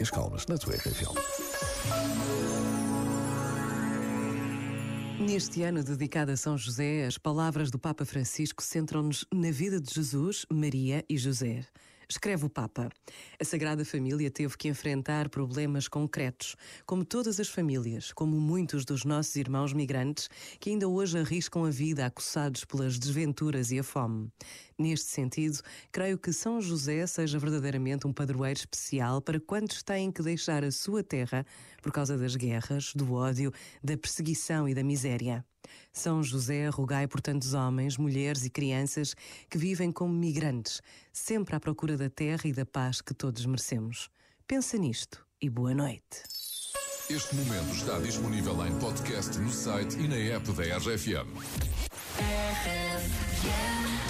Marcas Calmas, na tua RFL. Neste ano dedicado a São José, as palavras do Papa Francisco centram-nos na vida de Jesus, Maria e José. Escreve o Papa. A Sagrada Família teve que enfrentar problemas concretos, como todas as famílias, como muitos dos nossos irmãos migrantes que ainda hoje arriscam a vida acossados pelas desventuras e a fome. Neste sentido, creio que São José seja verdadeiramente um padroeiro especial para quantos têm que deixar a sua terra por causa das guerras, do ódio, da perseguição e da miséria. São José rogai por tantos homens, mulheres e crianças que vivem como migrantes, sempre à procura da terra e da paz que todos merecemos. Pensa nisto e boa noite. Este momento está disponível em podcast no site e na app da RFM. RFM.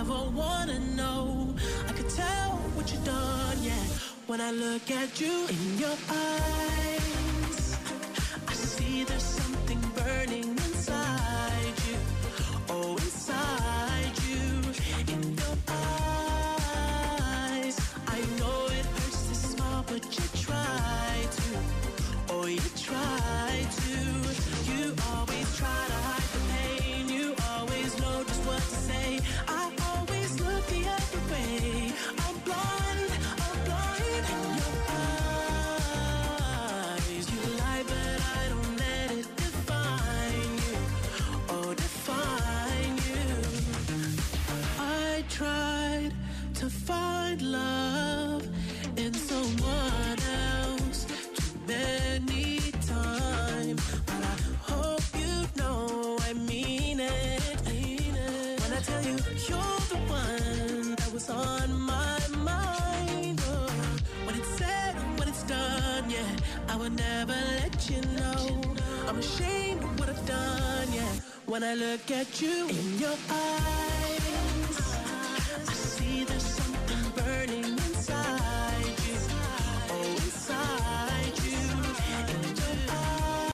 ever wanna know. I could tell what you've done, yeah. When I look at you in your eyes, I see there's something burning inside you. Oh, inside you, in your eyes. I know it hurts to smile, but you try to. Oh, you try to. You always try to hide the pain. You always know just what to say. I You're the one that was on my mind. Oh, when it's said, when it's done, yeah, I never let you know. I'm ashamed of what I've done, yeah. When I look at you in your eyes, I see the sun.